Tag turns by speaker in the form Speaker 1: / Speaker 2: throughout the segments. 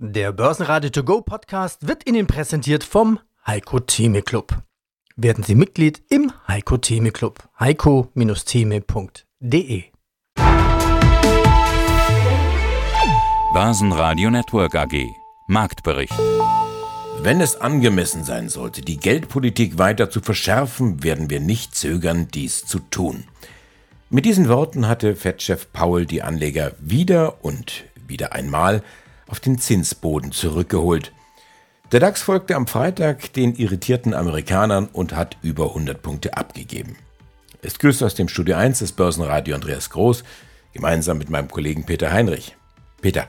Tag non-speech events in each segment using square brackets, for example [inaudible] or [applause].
Speaker 1: Der Börsenradio To Go Podcast wird Ihnen präsentiert vom Heiko Theme Club. Werden Sie Mitglied im Heiko Theme Club. heiko-theme.de
Speaker 2: Börsenradio Network AG Marktbericht
Speaker 3: Wenn es angemessen sein sollte, die Geldpolitik weiter zu verschärfen, werden wir nicht zögern, dies zu tun. Mit diesen Worten hatte Fed-Chef Powell die Anleger wieder und wieder einmal auf den Zinsboden zurückgeholt. Der DAX folgte am Freitag den irritierten Amerikanern und hat über 100 Punkte abgegeben. Es grüßt aus dem Studio 1 des Börsenradio Andreas Groß, gemeinsam mit meinem Kollegen Peter Heinrich. Peter,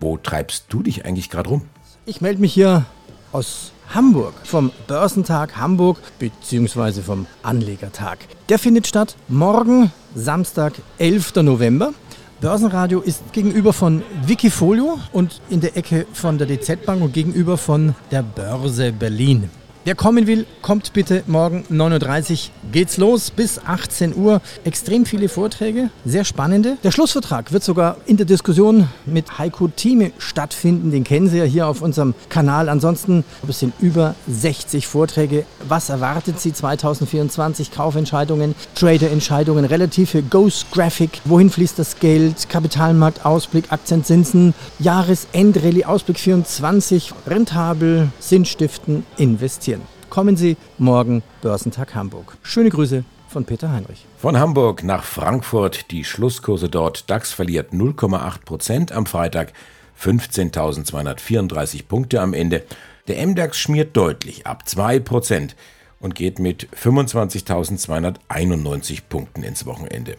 Speaker 3: wo treibst du dich eigentlich gerade rum?
Speaker 1: Ich melde mich hier aus Hamburg, vom Börsentag Hamburg bzw. vom Anlegertag. Der findet statt morgen, Samstag, 11. November. Börsenradio ist gegenüber von Wikifolio und in der Ecke von der DZ Bank und gegenüber von der Börse Berlin. Wer kommen will, kommt bitte morgen 9.30 Uhr. Geht's los bis 18 Uhr. Extrem viele Vorträge, sehr spannende. Der Schlussvertrag wird sogar in der Diskussion mit Heiko Thieme stattfinden. Den kennen Sie ja hier auf unserem Kanal. Ansonsten es sind über 60 Vorträge. Was erwartet Sie 2024? Kaufentscheidungen, Traderentscheidungen, relative Ghost Graphic. Wohin fließt das Geld? Kapitalmarktausblick, Aktienzinsen, Jahresendrallye, Ausblick 24, rentabel, sinnstiften, investieren kommen Sie morgen Börsentag Hamburg. Schöne Grüße von Peter Heinrich.
Speaker 3: Von Hamburg nach Frankfurt die Schlusskurse dort. DAX verliert 0,8 Prozent am Freitag, 15.234 Punkte am Ende. Der MDAX schmiert deutlich ab 2 Prozent und geht mit 25.291 Punkten ins Wochenende.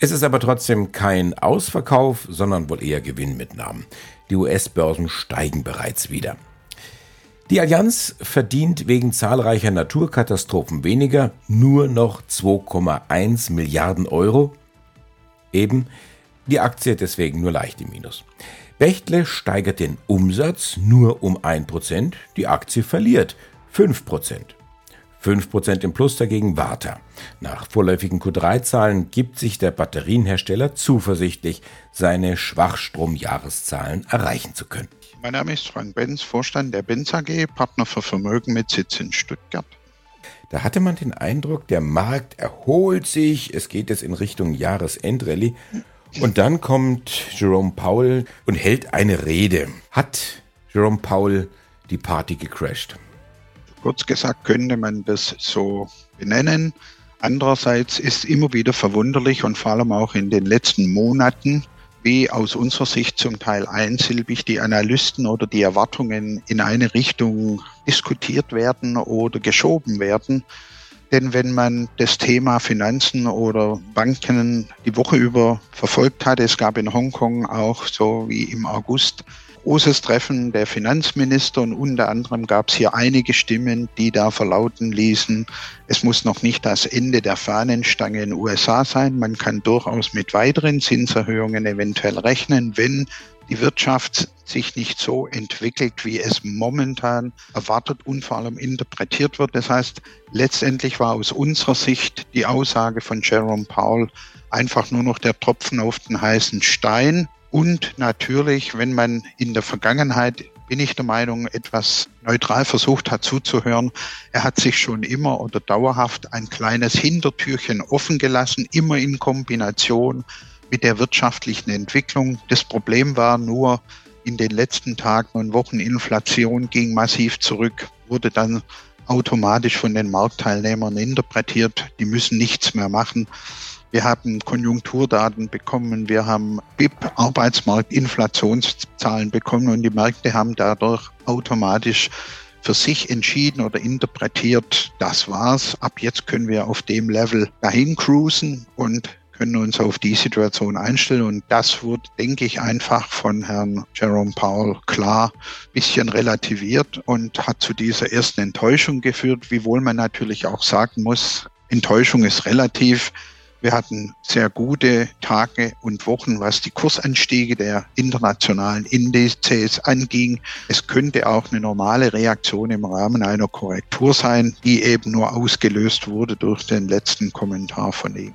Speaker 3: Es ist aber trotzdem kein Ausverkauf, sondern wohl eher Gewinnmitnahmen. Die US-Börsen steigen bereits wieder. Die Allianz verdient wegen zahlreicher Naturkatastrophen weniger, nur noch 2,1 Milliarden Euro. Eben, die Aktie deswegen nur leicht im Minus. Bechtle steigert den Umsatz nur um 1%, die Aktie verliert 5%. 5% im Plus dagegen Warta. Nach vorläufigen Q3-Zahlen gibt sich der Batterienhersteller zuversichtlich, seine Schwachstromjahreszahlen erreichen zu können.
Speaker 4: Mein Name ist Frank Benz, Vorstand der Benz AG, Partner für Vermögen mit Sitz in Stuttgart.
Speaker 3: Da hatte man den Eindruck, der Markt erholt sich, es geht jetzt in Richtung Jahresendrallye. Und dann kommt Jerome Powell und hält eine Rede. Hat Jerome Powell die Party gecrashed?
Speaker 4: Kurz gesagt könnte man das so benennen. Andererseits ist immer wieder verwunderlich und vor allem auch in den letzten Monaten wie aus unserer Sicht zum Teil einsilbig die Analysten oder die Erwartungen in eine Richtung diskutiert werden oder geschoben werden. Denn wenn man das Thema Finanzen oder Banken die Woche über verfolgt hat, es gab in Hongkong auch so wie im August großes Treffen der Finanzminister und unter anderem gab es hier einige Stimmen, die da verlauten ließen, es muss noch nicht das Ende der Fahnenstange in den USA sein. Man kann durchaus mit weiteren Zinserhöhungen eventuell rechnen, wenn die Wirtschaft sich nicht so entwickelt, wie es momentan erwartet und vor allem interpretiert wird. Das heißt, letztendlich war aus unserer Sicht die Aussage von Jerome Powell einfach nur noch der Tropfen auf den heißen Stein. Und natürlich, wenn man in der Vergangenheit, bin ich der Meinung, etwas neutral versucht hat zuzuhören, er hat sich schon immer oder dauerhaft ein kleines Hintertürchen offen gelassen, immer in Kombination mit der wirtschaftlichen Entwicklung. Das Problem war nur, in den letzten Tagen und Wochen Inflation ging massiv zurück, wurde dann automatisch von den Marktteilnehmern interpretiert, die müssen nichts mehr machen. Wir haben Konjunkturdaten bekommen, wir haben BIP, Arbeitsmarktinflationszahlen bekommen und die Märkte haben dadurch automatisch für sich entschieden oder interpretiert, das war's. Ab jetzt können wir auf dem Level dahin cruisen und können uns auf die Situation einstellen. Und das wird, denke ich, einfach von Herrn Jerome Powell klar bisschen relativiert und hat zu dieser ersten Enttäuschung geführt, wiewohl man natürlich auch sagen muss, Enttäuschung ist relativ. Wir hatten sehr gute Tage und Wochen, was die Kursanstiege der internationalen Indizes anging. Es könnte auch eine normale Reaktion im Rahmen einer Korrektur sein, die eben nur ausgelöst wurde durch den letzten Kommentar von ihm.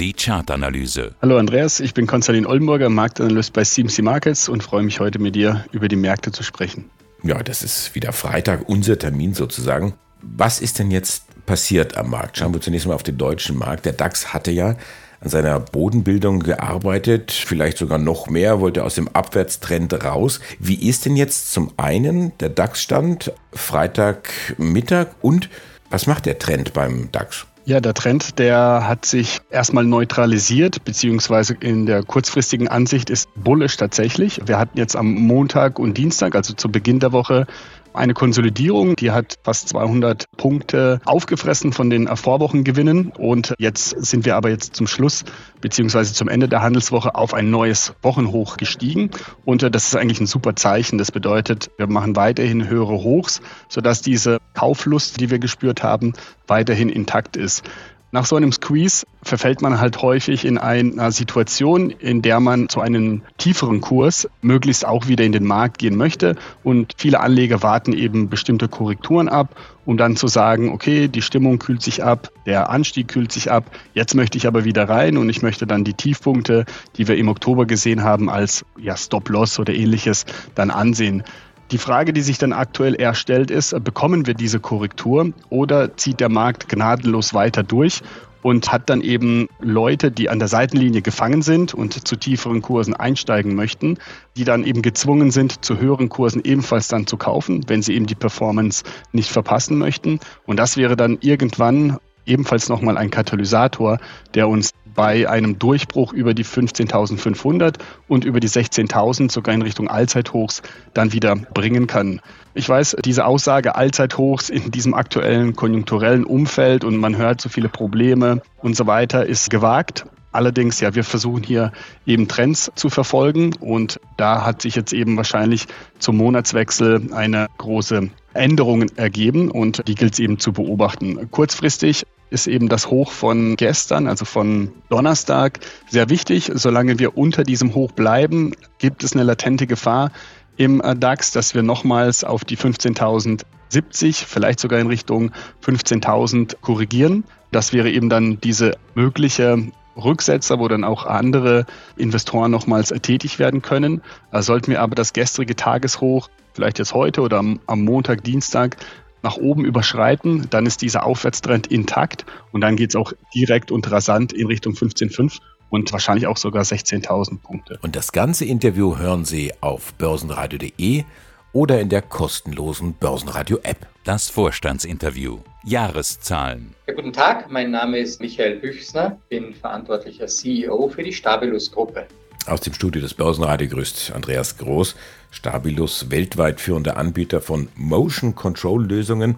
Speaker 2: Die Chartanalyse.
Speaker 5: Hallo Andreas, ich bin Konstantin Oldenburger, Marktanalyst bei CMC Markets und freue mich heute mit dir über die Märkte zu sprechen.
Speaker 3: Ja, das ist wieder Freitag, unser Termin sozusagen. Was ist denn jetzt passiert am Markt? Schauen wir zunächst mal auf den deutschen Markt. Der DAX hatte ja an seiner Bodenbildung gearbeitet, vielleicht sogar noch mehr, wollte aus dem Abwärtstrend raus. Wie ist denn jetzt zum einen der DAX-Stand Freitagmittag und was macht der Trend beim DAX?
Speaker 5: Ja, der Trend, der hat sich erstmal neutralisiert, beziehungsweise in der kurzfristigen Ansicht ist bullisch tatsächlich. Wir hatten jetzt am Montag und Dienstag, also zu Beginn der Woche, eine Konsolidierung, die hat fast 200 Punkte aufgefressen von den Vorwochengewinnen und jetzt sind wir aber jetzt zum Schluss beziehungsweise zum Ende der Handelswoche auf ein neues Wochenhoch gestiegen und äh, das ist eigentlich ein super Zeichen. Das bedeutet, wir machen weiterhin höhere Hochs, sodass diese Kauflust, die wir gespürt haben, weiterhin intakt ist. Nach so einem Squeeze verfällt man halt häufig in einer Situation, in der man zu einem tieferen Kurs möglichst auch wieder in den Markt gehen möchte. Und viele Anleger warten eben bestimmte Korrekturen ab, um dann zu sagen, okay, die Stimmung kühlt sich ab, der Anstieg kühlt sich ab, jetzt möchte ich aber wieder rein und ich möchte dann die Tiefpunkte, die wir im Oktober gesehen haben, als ja, Stop-Loss oder ähnliches dann ansehen. Die Frage, die sich dann aktuell eher stellt, ist, bekommen wir diese Korrektur oder zieht der Markt gnadenlos weiter durch und hat dann eben Leute, die an der Seitenlinie gefangen sind und zu tieferen Kursen einsteigen möchten, die dann eben gezwungen sind, zu höheren Kursen ebenfalls dann zu kaufen, wenn sie eben die Performance nicht verpassen möchten. Und das wäre dann irgendwann ebenfalls nochmal ein Katalysator, der uns bei einem Durchbruch über die 15.500 und über die 16.000 sogar in Richtung Allzeithochs dann wieder bringen kann. Ich weiß, diese Aussage Allzeithochs in diesem aktuellen konjunkturellen Umfeld und man hört so viele Probleme und so weiter ist gewagt. Allerdings, ja, wir versuchen hier eben Trends zu verfolgen und da hat sich jetzt eben wahrscheinlich zum Monatswechsel eine große Änderung ergeben und die gilt es eben zu beobachten. Kurzfristig ist eben das Hoch von gestern, also von Donnerstag, sehr wichtig. Solange wir unter diesem Hoch bleiben, gibt es eine latente Gefahr im äh, DAX, dass wir nochmals auf die 15.070, vielleicht sogar in Richtung 15.000 korrigieren. Das wäre eben dann diese mögliche Rücksetzer, wo dann auch andere Investoren nochmals äh, tätig werden können. Sollten wir aber das gestrige Tageshoch, vielleicht jetzt heute oder am Montag, Dienstag, nach oben überschreiten, dann ist dieser Aufwärtstrend intakt und dann geht es auch direkt und rasant in Richtung 15,5 und wahrscheinlich auch sogar 16.000 Punkte.
Speaker 3: Und das ganze Interview hören Sie auf börsenradio.de oder in der kostenlosen Börsenradio-App.
Speaker 2: Das Vorstandsinterview. Jahreszahlen.
Speaker 6: Ja, guten Tag, mein Name ist Michael Büchsner, bin verantwortlicher CEO für die Stabilus-Gruppe.
Speaker 3: Aus dem Studio des Börsenradio grüßt Andreas Groß. Stabilus, weltweit führender Anbieter von Motion Control Lösungen.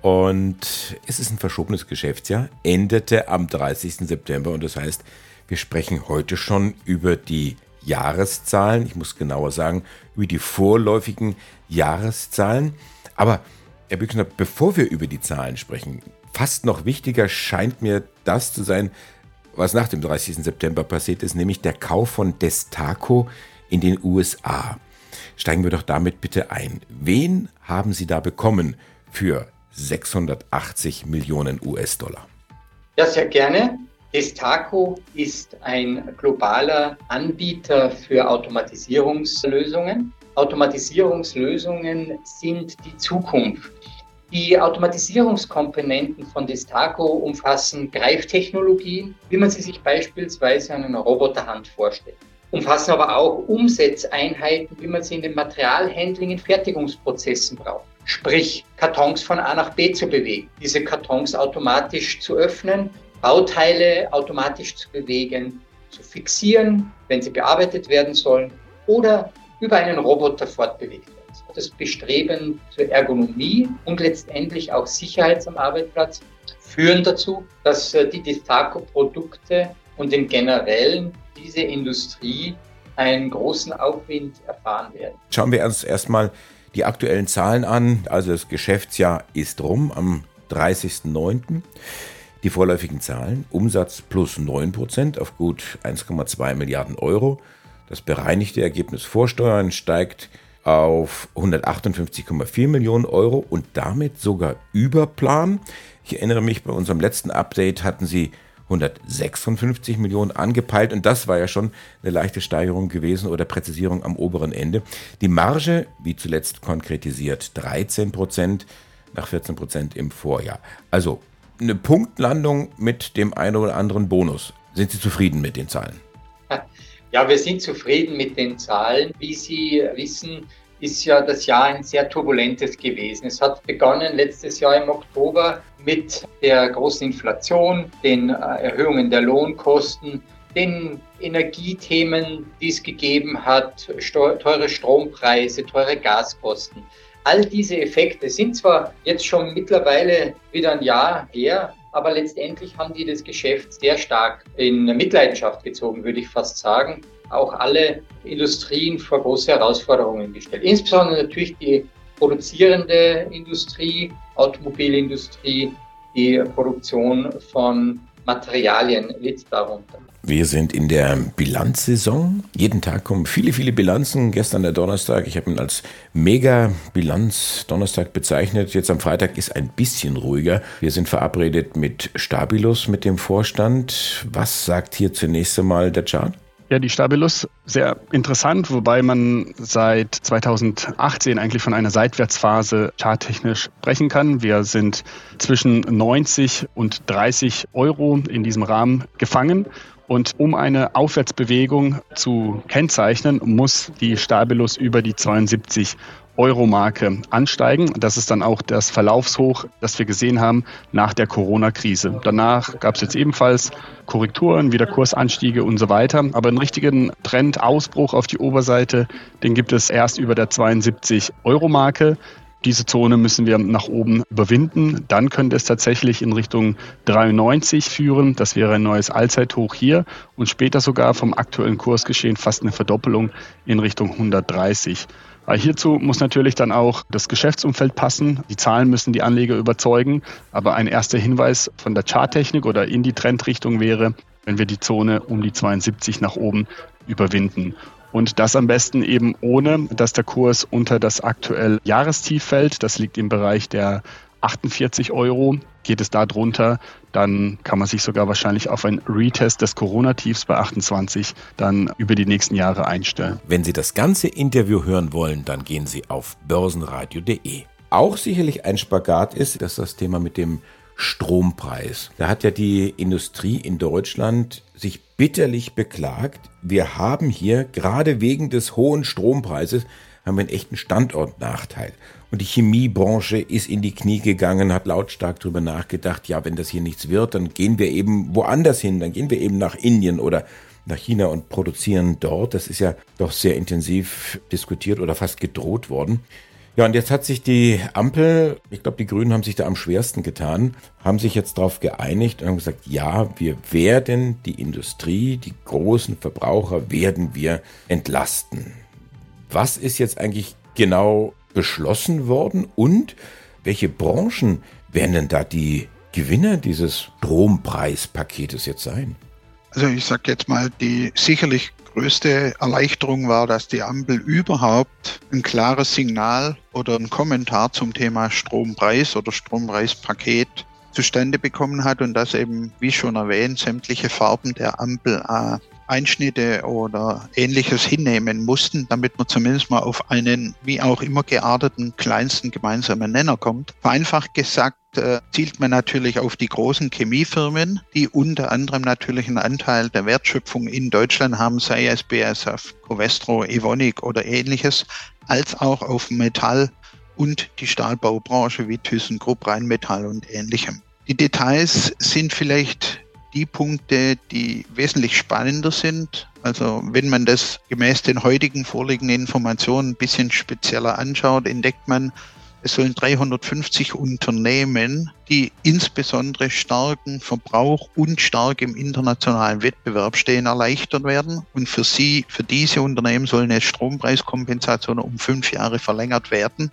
Speaker 3: Und es ist ein verschobenes Geschäftsjahr, endete am 30. September und das heißt, wir sprechen heute schon über die Jahreszahlen, ich muss genauer sagen, über die vorläufigen Jahreszahlen. Aber Herr Büchner, bevor wir über die Zahlen sprechen, fast noch wichtiger scheint mir das zu sein, was nach dem 30. September passiert ist, nämlich der Kauf von Destaco in den USA. Steigen wir doch damit bitte ein. Wen haben Sie da bekommen für 680 Millionen US-Dollar?
Speaker 6: Ja, sehr gerne. Destaco ist ein globaler Anbieter für Automatisierungslösungen. Automatisierungslösungen sind die Zukunft. Die Automatisierungskomponenten von Destaco umfassen Greiftechnologien, wie man sie sich beispielsweise an einer Roboterhand vorstellt umfassen aber auch Umsetzeinheiten, wie man sie in den Materialhandling in Fertigungsprozessen braucht. Sprich, Kartons von A nach B zu bewegen, diese Kartons automatisch zu öffnen, Bauteile automatisch zu bewegen, zu fixieren, wenn sie bearbeitet werden sollen oder über einen Roboter fortbewegt werden. Das Bestreben zur Ergonomie und letztendlich auch Sicherheit am Arbeitsplatz führen dazu, dass äh, die Destaco-Produkte und im Generellen diese Industrie einen großen Aufwind erfahren werden.
Speaker 3: Schauen wir uns erstmal die aktuellen Zahlen an. Also das Geschäftsjahr ist rum am 30.09. Die vorläufigen Zahlen, Umsatz plus 9% auf gut 1,2 Milliarden Euro. Das bereinigte Ergebnis vor Steuern steigt auf 158,4 Millionen Euro und damit sogar über Plan. Ich erinnere mich, bei unserem letzten Update hatten sie 156 Millionen angepeilt und das war ja schon eine leichte Steigerung gewesen oder Präzisierung am oberen Ende. Die Marge, wie zuletzt konkretisiert, 13 Prozent nach 14 Prozent im Vorjahr. Also eine Punktlandung mit dem einen oder anderen Bonus. Sind Sie zufrieden mit den Zahlen? [laughs]
Speaker 6: Ja, wir sind zufrieden mit den Zahlen. Wie Sie wissen, ist ja das Jahr ein sehr turbulentes gewesen. Es hat begonnen letztes Jahr im Oktober mit der großen Inflation, den äh, Erhöhungen der Lohnkosten, den Energiethemen, die es gegeben hat, teure Strompreise, teure Gaskosten. All diese Effekte sind zwar jetzt schon mittlerweile wieder ein Jahr her, aber letztendlich haben die das Geschäft sehr stark in Mitleidenschaft gezogen, würde ich fast sagen. Auch alle Industrien vor große Herausforderungen gestellt. Insbesondere natürlich die produzierende Industrie, Automobilindustrie, die Produktion von Materialien litt darunter.
Speaker 3: Wir sind in der Bilanzsaison. Jeden Tag kommen viele, viele Bilanzen. Gestern der Donnerstag, ich habe ihn als Mega-Bilanz-Donnerstag bezeichnet. Jetzt am Freitag ist ein bisschen ruhiger. Wir sind verabredet mit Stabilus, mit dem Vorstand. Was sagt hier zunächst einmal der Chart?
Speaker 5: Ja, die Stabilus, sehr interessant, wobei man seit 2018 eigentlich von einer Seitwärtsphase charttechnisch sprechen kann. Wir sind zwischen 90 und 30 Euro in diesem Rahmen gefangen. Und um eine Aufwärtsbewegung zu kennzeichnen, muss die Stabilus über die 72 Euro-Marke ansteigen. Das ist dann auch das Verlaufshoch, das wir gesehen haben nach der Corona-Krise. Danach gab es jetzt ebenfalls Korrekturen, wieder Kursanstiege und so weiter. Aber einen richtigen Trendausbruch auf die Oberseite, den gibt es erst über der 72 Euro-Marke. Diese Zone müssen wir nach oben überwinden. Dann könnte es tatsächlich in Richtung 93 führen. Das wäre ein neues Allzeithoch hier und später sogar vom aktuellen Kursgeschehen fast eine Verdoppelung in Richtung 130. Hierzu muss natürlich dann auch das Geschäftsumfeld passen. Die Zahlen müssen die Anleger überzeugen. Aber ein erster Hinweis von der Charttechnik oder in die Trendrichtung wäre, wenn wir die Zone um die 72 nach oben überwinden. Und das am besten eben ohne, dass der Kurs unter das aktuell Jahrestief fällt. Das liegt im Bereich der 48 Euro. Geht es da drunter, dann kann man sich sogar wahrscheinlich auf ein Retest des Corona-Tiefs bei 28 dann über die nächsten Jahre einstellen.
Speaker 3: Wenn Sie das ganze Interview hören wollen, dann gehen Sie auf börsenradio.de. Auch sicherlich ein Spagat ist, dass das Thema mit dem Strompreis. Da hat ja die Industrie in Deutschland sich bitterlich beklagt. Wir haben hier gerade wegen des hohen Strompreises haben wir einen echten Standortnachteil. Und die Chemiebranche ist in die Knie gegangen, hat lautstark darüber nachgedacht, ja, wenn das hier nichts wird, dann gehen wir eben woanders hin, dann gehen wir eben nach Indien oder nach China und produzieren dort. Das ist ja doch sehr intensiv diskutiert oder fast gedroht worden. Ja, und jetzt hat sich die Ampel, ich glaube, die Grünen haben sich da am schwersten getan, haben sich jetzt darauf geeinigt und haben gesagt, ja, wir werden die Industrie, die großen Verbraucher werden wir entlasten. Was ist jetzt eigentlich genau beschlossen worden und welche Branchen werden denn da die Gewinner dieses Strompreispaketes jetzt sein?
Speaker 4: Also ich sage jetzt mal, die sicherlich größte Erleichterung war, dass die Ampel überhaupt ein klares Signal oder ein Kommentar zum Thema Strompreis oder Strompreispaket zustande bekommen hat und dass eben, wie schon erwähnt, sämtliche Farben der Ampel äh, Einschnitte oder ähnliches hinnehmen mussten, damit man zumindest mal auf einen wie auch immer gearteten kleinsten gemeinsamen Nenner kommt. Vereinfacht gesagt äh, zielt man natürlich auf die großen Chemiefirmen, die unter anderem natürlich einen Anteil der Wertschöpfung in Deutschland haben, sei es BASF, Covestro, Evonik oder ähnliches, als auch auf Metall und die Stahlbaubranche wie ThyssenKrupp, Rheinmetall und ähnlichem. Die Details sind vielleicht die Punkte, die wesentlich spannender sind. Also wenn man das gemäß den heutigen vorliegenden Informationen ein bisschen spezieller anschaut, entdeckt man, Es sollen 350 Unternehmen, die insbesondere starken Verbrauch und stark im internationalen Wettbewerb stehen, erleichtert werden. Und für sie, für diese Unternehmen soll eine Strompreiskompensation um fünf Jahre verlängert werden.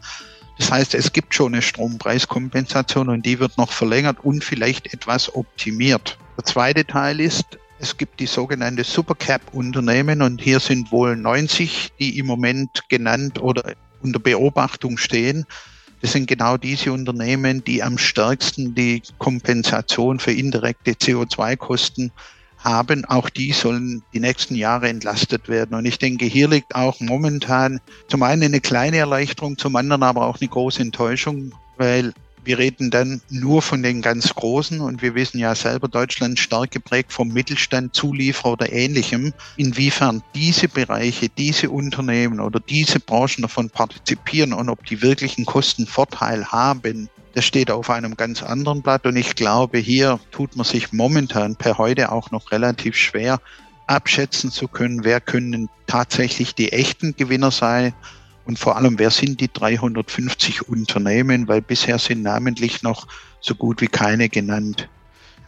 Speaker 4: Das heißt, es gibt schon eine Strompreiskompensation und die wird noch verlängert und vielleicht etwas optimiert. Der zweite Teil ist, es gibt die sogenannte Supercap-Unternehmen und hier sind wohl 90, die im Moment genannt oder unter Beobachtung stehen. Das sind genau diese Unternehmen, die am stärksten die Kompensation für indirekte CO2-Kosten haben. Auch die sollen die nächsten Jahre entlastet werden. Und ich denke, hier liegt auch momentan zum einen eine kleine Erleichterung, zum anderen aber auch eine große Enttäuschung, weil wir reden dann nur von den ganz Großen und wir wissen ja selber, Deutschland stark geprägt vom Mittelstand, Zulieferer oder ähnlichem. Inwiefern diese Bereiche, diese Unternehmen oder diese Branchen davon partizipieren und ob die wirklichen Kostenvorteil haben, das steht auf einem ganz anderen Blatt und ich glaube, hier tut man sich momentan per heute auch noch relativ schwer abschätzen zu können, wer können tatsächlich die echten Gewinner sein und vor allem, wer sind die 350 Unternehmen? Weil bisher sind namentlich noch so gut wie keine genannt.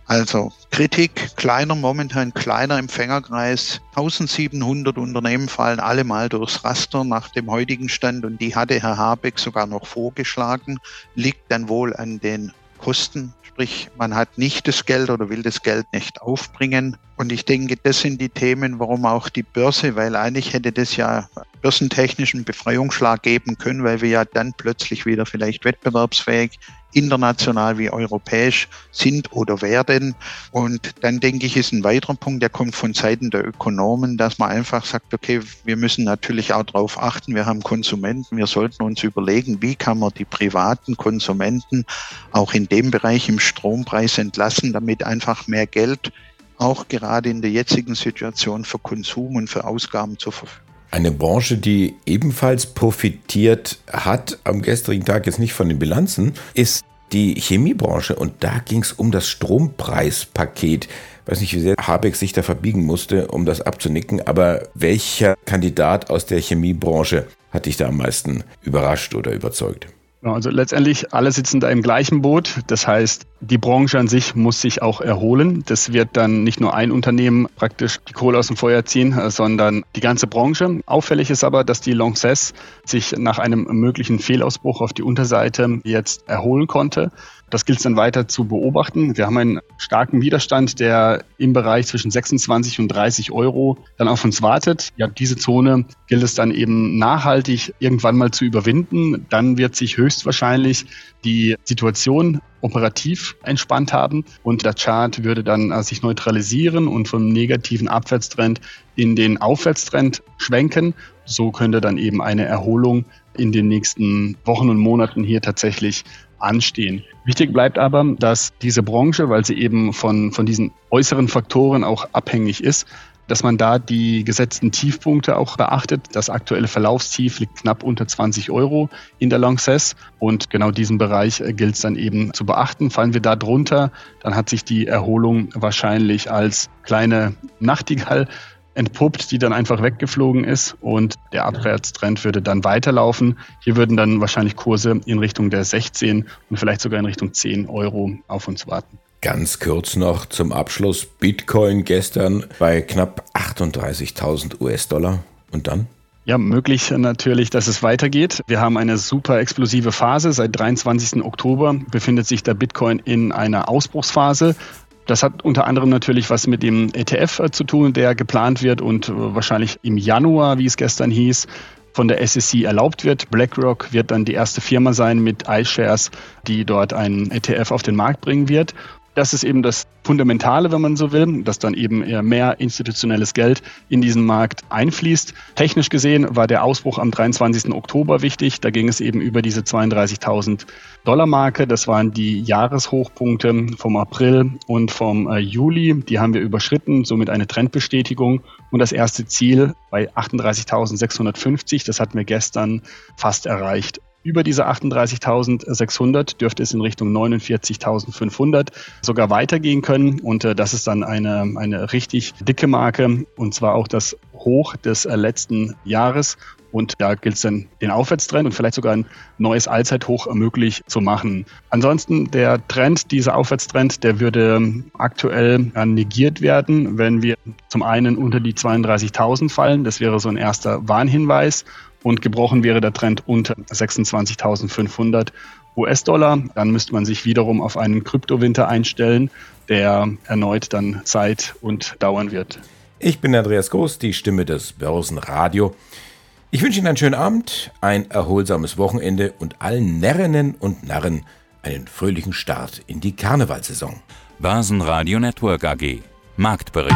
Speaker 4: Also Kritik, kleiner, momentan kleiner Empfängerkreis. 1700 Unternehmen fallen alle mal durchs Raster nach dem heutigen Stand und die hatte Herr Habeck sogar noch vorgeschlagen. Liegt dann wohl an den Kosten, sprich man hat nicht das Geld oder will das Geld nicht aufbringen. Und ich denke, das sind die Themen, warum auch die Börse, weil eigentlich hätte das ja börsentechnischen Befreiungsschlag geben können, weil wir ja dann plötzlich wieder vielleicht wettbewerbsfähig international wie europäisch sind oder werden. Und dann denke ich, ist ein weiterer Punkt, der kommt von Seiten der Ökonomen, dass man einfach sagt, okay, wir müssen natürlich auch darauf achten, wir haben Konsumenten, wir sollten uns überlegen, wie kann man die privaten Konsumenten auch in dem Bereich im Strompreis entlassen, damit einfach mehr Geld auch gerade in der jetzigen Situation für Konsum und für Ausgaben zur Verfügung
Speaker 3: eine Branche, die ebenfalls profitiert hat, am gestrigen Tag jetzt nicht von den Bilanzen, ist die Chemiebranche. Und da ging es um das Strompreispaket. Ich weiß nicht, wie sehr Habeck sich da verbiegen musste, um das abzunicken, aber welcher Kandidat aus der Chemiebranche hat dich da am meisten überrascht oder überzeugt?
Speaker 5: Also letztendlich alle sitzen da im gleichen Boot. Das heißt, die Branche an sich muss sich auch erholen. Das wird dann nicht nur ein Unternehmen praktisch die Kohle aus dem Feuer ziehen, sondern die ganze Branche. Auffällig ist aber, dass die Lanxess sich nach einem möglichen Fehlausbruch auf die Unterseite jetzt erholen konnte. Das gilt es dann weiter zu beobachten. Wir haben einen starken Widerstand, der im Bereich zwischen 26 und 30 Euro dann auf uns wartet. Ja, diese Zone gilt es dann eben nachhaltig irgendwann mal zu überwinden. Dann wird sich höchstwahrscheinlich die Situation operativ entspannt haben und der Chart würde dann äh, sich neutralisieren und vom negativen Abwärtstrend in den Aufwärtstrend schwenken. So könnte dann eben eine Erholung in den nächsten Wochen und Monaten hier tatsächlich anstehen. Wichtig bleibt aber, dass diese Branche, weil sie eben von, von diesen äußeren Faktoren auch abhängig ist, dass man da die gesetzten Tiefpunkte auch beachtet. Das aktuelle Verlaufstief liegt knapp unter 20 Euro in der Longcess und genau diesen Bereich gilt es dann eben zu beachten. Fallen wir da drunter, dann hat sich die Erholung wahrscheinlich als kleine Nachtigall entpuppt, die dann einfach weggeflogen ist und der Abwärtstrend würde dann weiterlaufen. Hier würden dann wahrscheinlich Kurse in Richtung der 16 und vielleicht sogar in Richtung 10 Euro auf uns warten.
Speaker 3: Ganz kurz noch zum Abschluss. Bitcoin gestern bei knapp 38.000 US-Dollar. Und dann?
Speaker 5: Ja, möglich natürlich, dass es weitergeht. Wir haben eine super explosive Phase. Seit 23. Oktober befindet sich der Bitcoin in einer Ausbruchsphase. Das hat unter anderem natürlich was mit dem ETF äh, zu tun, der geplant wird und äh, wahrscheinlich im Januar, wie es gestern hieß, von der SEC erlaubt wird. BlackRock wird dann die erste Firma sein mit iShares, die dort einen ETF auf den Markt bringen wird. Das ist eben das Fundamentale, wenn man so will, dass dann eben eher mehr institutionelles Geld in diesen Markt einfließt. Technisch gesehen war der Ausbruch am 23. Oktober wichtig. Da ging es eben über diese 32.000 Dollar Marke. Das waren die Jahreshochpunkte vom April und vom äh, Juli. Die haben wir überschritten, somit eine Trendbestätigung. Und das erste Ziel bei 38.650, das hatten wir gestern fast erreicht. Über diese 38.600 dürfte es in Richtung 49.500 sogar weitergehen können. Und äh, das ist dann eine, eine richtig dicke Marke und zwar auch das Hoch des äh, letzten Jahres. Und da gilt es dann, den Aufwärtstrend und vielleicht sogar ein neues Allzeithoch möglich zu machen. Ansonsten der Trend, dieser Aufwärtstrend, der würde aktuell negiert werden, wenn wir zum einen unter die 32.000 fallen. Das wäre so ein erster Warnhinweis. Und gebrochen wäre der Trend unter 26.500 US-Dollar. Dann müsste man sich wiederum auf einen Kryptowinter einstellen, der erneut dann Zeit und dauern wird.
Speaker 3: Ich bin Andreas Groß, die Stimme des Börsenradio. Ich wünsche Ihnen einen schönen Abend, ein erholsames Wochenende und allen Närrinnen und Narren einen fröhlichen Start in die Karnevalsaison.
Speaker 2: Börsenradio Network AG Marktbericht.